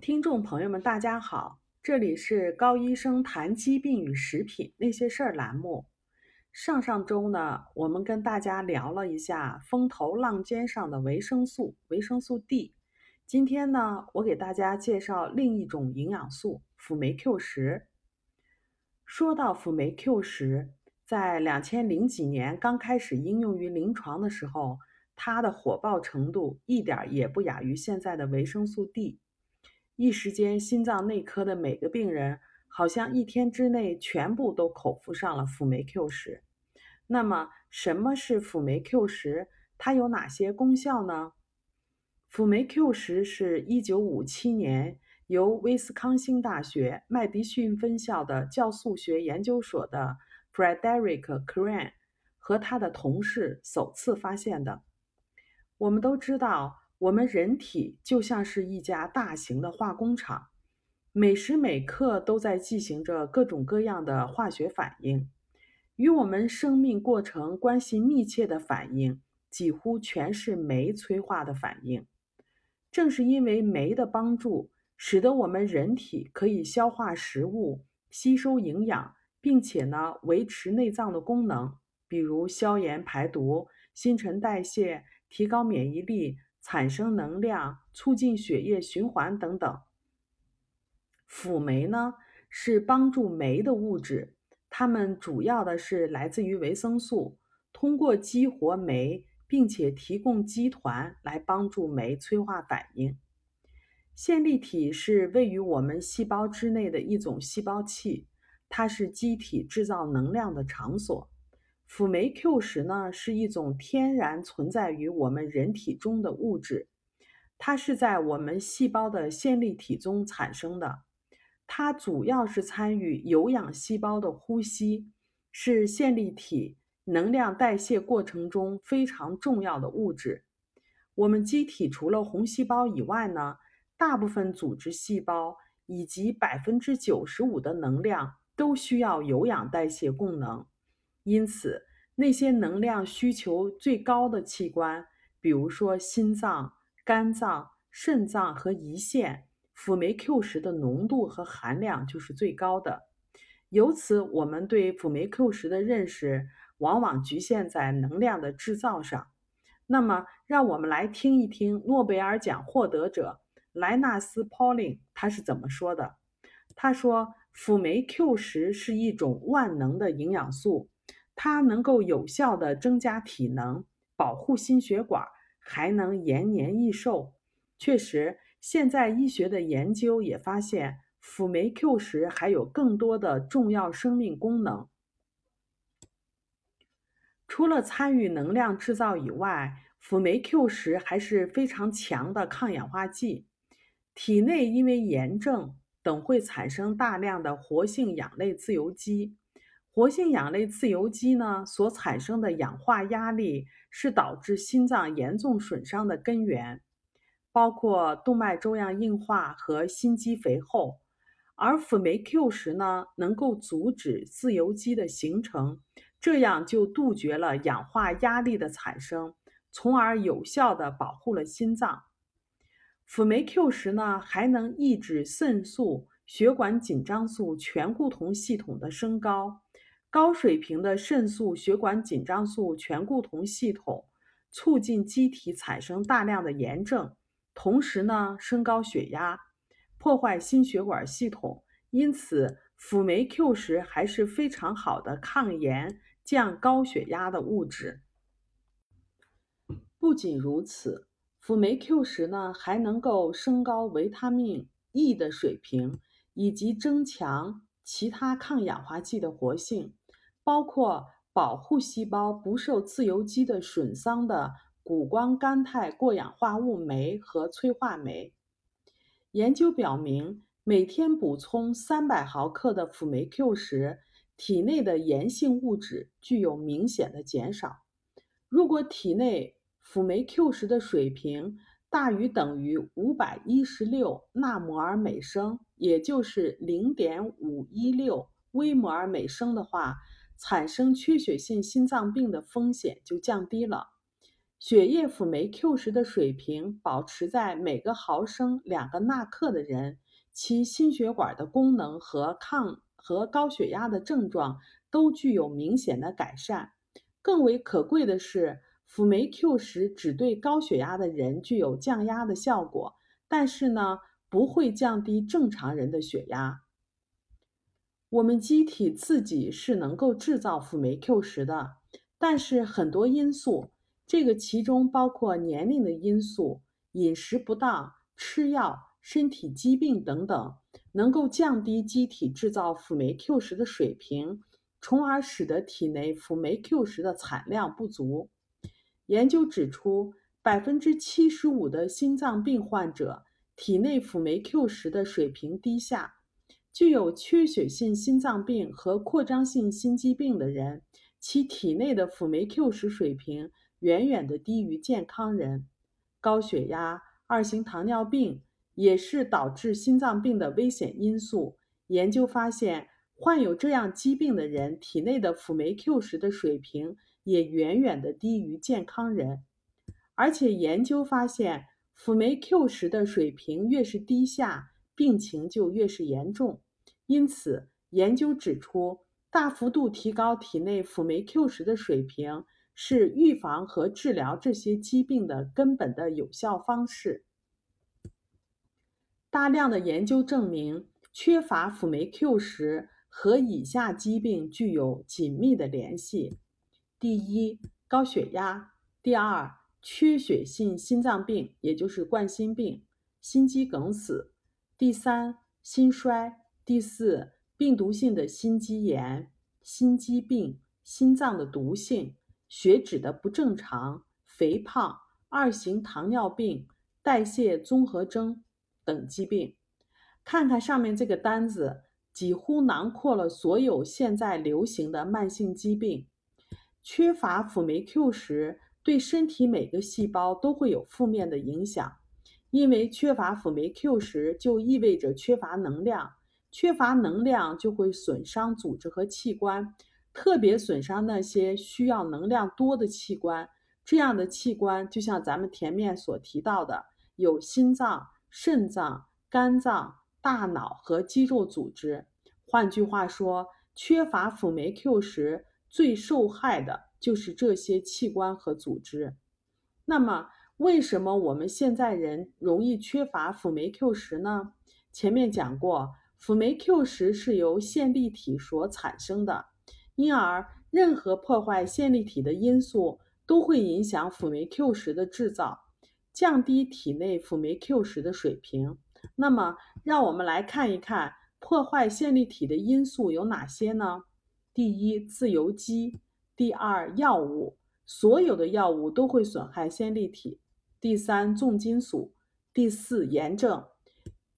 听众朋友们，大家好，这里是高医生谈疾病与食品那些事儿栏目。上上周呢，我们跟大家聊了一下风头浪尖上的维生素，维生素 D。今天呢，我给大家介绍另一种营养素辅酶 Q 十。说到辅酶 Q 十，在两千零几年刚开始应用于临床的时候，它的火爆程度一点也不亚于现在的维生素 D。一时间，心脏内科的每个病人好像一天之内全部都口服上了辅酶 Q 十。那么，什么是辅酶 Q 十？它有哪些功效呢？辅酶 Q 十是一九五七年由威斯康星大学麦迪逊分校的酵素学研究所的 Frederick Crane 和他的同事首次发现的。我们都知道。我们人体就像是一家大型的化工厂，每时每刻都在进行着各种各样的化学反应。与我们生命过程关系密切的反应，几乎全是酶催化的反应。正是因为酶的帮助，使得我们人体可以消化食物、吸收营养，并且呢维持内脏的功能，比如消炎排毒、新陈代谢、提高免疫力。产生能量、促进血液循环等等。辅酶呢是帮助酶的物质，它们主要的是来自于维生素，通过激活酶，并且提供基团来帮助酶催化反应。线粒体是位于我们细胞之内的一种细胞器，它是机体制造能量的场所。辅酶 Q 十呢是一种天然存在于我们人体中的物质，它是在我们细胞的线粒体中产生的。它主要是参与有氧细胞的呼吸，是线粒体能量代谢过程中非常重要的物质。我们机体除了红细胞以外呢，大部分组织细胞以及百分之九十五的能量都需要有氧代谢功能。因此，那些能量需求最高的器官，比如说心脏、肝脏、肾脏和胰腺，辅酶 Q 十的浓度和含量就是最高的。由此，我们对辅酶 Q 十的认识往往局限在能量的制造上。那么，让我们来听一听诺贝尔奖获得者莱纳斯·保罗他是怎么说的。他说：“辅酶 Q 十是一种万能的营养素。”它能够有效的增加体能，保护心血管，还能延年益寿。确实，现在医学的研究也发现，辅酶 Q 十还有更多的重要生命功能。除了参与能量制造以外，辅酶 Q 十还是非常强的抗氧化剂。体内因为炎症等会产生大量的活性氧类自由基。活性氧类自由基呢所产生的氧化压力是导致心脏严重损伤的根源，包括动脉粥样硬化和心肌肥厚。而辅酶 Q 十呢能够阻止自由基的形成，这样就杜绝了氧化压力的产生，从而有效的保护了心脏。辅酶 Q 十呢还能抑制肾素、血管紧张素醛固酮系统的升高。高水平的肾素、血管紧张素醛固酮系统促进机体产生大量的炎症，同时呢升高血压，破坏心血管系统。因此，辅酶 Q 十还是非常好的抗炎、降高血压的物质。不仅如此，辅酶 Q 十呢还能够升高维他命 E 的水平，以及增强其他抗氧化剂的活性。包括保护细胞不受自由基的损伤的谷胱甘肽过氧化物酶和催化酶。研究表明，每天补充三百毫克的辅酶 Q 十，体内的炎性物质具有明显的减少。如果体内辅酶 Q 十的水平大于等于五百一十六纳摩尔每升，也就是零点五一六微摩尔每升的话，产生缺血性心脏病的风险就降低了。血液辅酶 Q 十的水平保持在每个毫升两个纳克的人，其心血管的功能和抗和高血压的症状都具有明显的改善。更为可贵的是，辅酶 Q 十只对高血压的人具有降压的效果，但是呢，不会降低正常人的血压。我们机体自己是能够制造辅酶 Q 十的，但是很多因素。这个其中包括年龄的因素、饮食不当、吃药、身体疾病等等，能够降低机体制造辅酶 Q 十的水平，从而使得体内辅酶 Q 十的产量不足。研究指出，百分之七十五的心脏病患者体内辅酶 Q 十的水平低下，具有缺血性心脏病和扩张性心肌病的人，其体内的辅酶 Q 十水平。远远的低于健康人，高血压、二型糖尿病也是导致心脏病的危险因素。研究发现，患有这样疾病的人体内的辅酶 Q 十的水平也远远的低于健康人。而且研究发现，辅酶 Q 十的水平越是低下，病情就越是严重。因此，研究指出，大幅度提高体内辅酶 Q 十的水平。是预防和治疗这些疾病的根本的有效方式。大量的研究证明，缺乏辅酶 Q 十和以下疾病具有紧密的联系：第一，高血压；第二，缺血性心脏病，也就是冠心病、心肌梗死；第三，心衰；第四，病毒性的心肌炎、心肌病、心脏的毒性。血脂的不正常、肥胖、二型糖尿病、代谢综合征等疾病。看看上面这个单子，几乎囊括了所有现在流行的慢性疾病。缺乏辅酶 Q 十对身体每个细胞都会有负面的影响，因为缺乏辅酶 Q 十就意味着缺乏能量，缺乏能量就会损伤组织和器官。特别损伤那些需要能量多的器官，这样的器官就像咱们前面所提到的，有心脏、肾脏、肝脏、大脑和肌肉组织。换句话说，缺乏辅酶 Q 十最受害的就是这些器官和组织。那么，为什么我们现在人容易缺乏辅酶 Q 十呢？前面讲过，辅酶 Q 十是由线粒体所产生的。因而，任何破坏线粒体的因素都会影响辅酶 Q 十的制造，降低体内辅酶 Q 十的水平。那么，让我们来看一看破坏线粒体的因素有哪些呢？第一，自由基；第二，药物，所有的药物都会损害线粒体；第三，重金属；第四，炎症。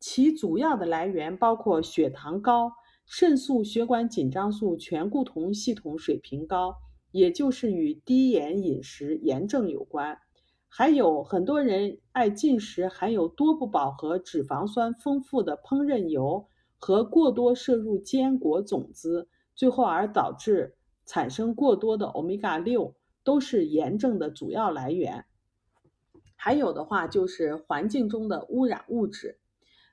其主要的来源包括血糖高。肾素、血管紧张素、醛固酮系统水平高，也就是与低盐饮食、炎症有关。还有很多人爱进食含有多不饱和脂肪酸丰富的烹饪油和过多摄入坚果种子，最后而导致产生过多的欧米伽六，都是炎症的主要来源。还有的话就是环境中的污染物质。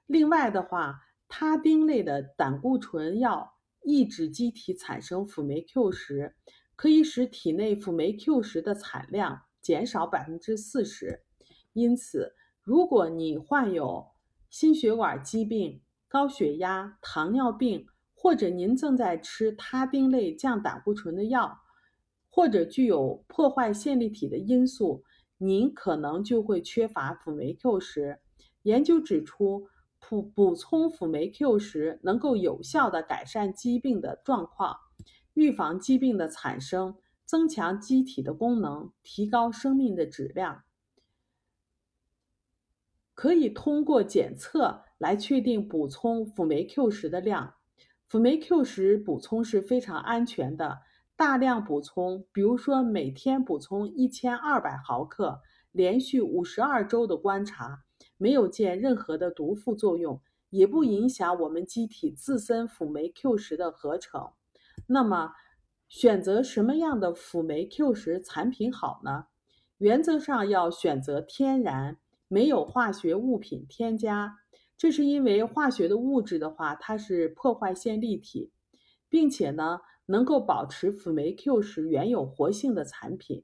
另外的话。他汀类的胆固醇药抑制机体产生辅酶 Q 十，可以使体内辅酶 Q 十的产量减少百分之四十。因此，如果你患有心血管疾病、高血压、糖尿病，或者您正在吃他汀类降胆固醇的药，或者具有破坏线粒体的因素，您可能就会缺乏辅酶 Q 十。研究指出。补补充辅酶 Q 十能够有效的改善疾病的状况，预防疾病的产生，增强机体的功能，提高生命的质量。可以通过检测来确定补充辅酶 Q 十的量。辅酶 Q 十补充是非常安全的，大量补充，比如说每天补充一千二百毫克，连续五十二周的观察。没有见任何的毒副作用，也不影响我们机体自身辅酶 Q 十的合成。那么，选择什么样的辅酶 Q 十产品好呢？原则上要选择天然，没有化学物品添加。这是因为化学的物质的话，它是破坏线粒体，并且呢，能够保持辅酶 Q 十原有活性的产品。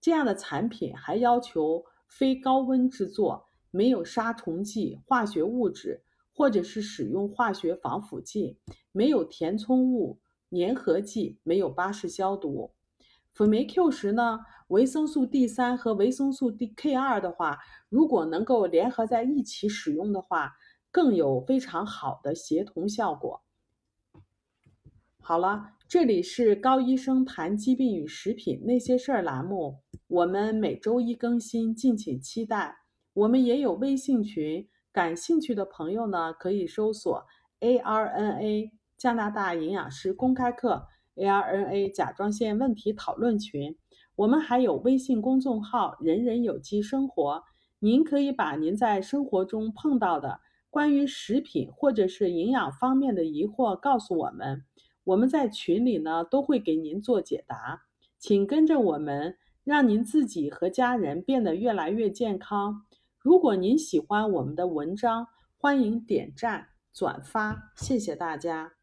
这样的产品还要求非高温制作，没有杀虫剂、化学物质，或者是使用化学防腐剂，没有填充物、粘合剂，没有巴氏消毒。辅酶 Q 十呢，维生素 D 三和维生素 D K 二的话，如果能够联合在一起使用的话，更有非常好的协同效果。好了，这里是高医生谈疾病与食品那些事儿栏目，我们每周一更新，敬请期待。我们也有微信群，感兴趣的朋友呢，可以搜索 ARNA 加拿大营养师公开课。ARNA 甲状腺问题讨论群，我们还有微信公众号“人人有机生活”，您可以把您在生活中碰到的关于食品或者是营养方面的疑惑告诉我们，我们在群里呢都会给您做解答。请跟着我们，让您自己和家人变得越来越健康。如果您喜欢我们的文章，欢迎点赞转发，谢谢大家。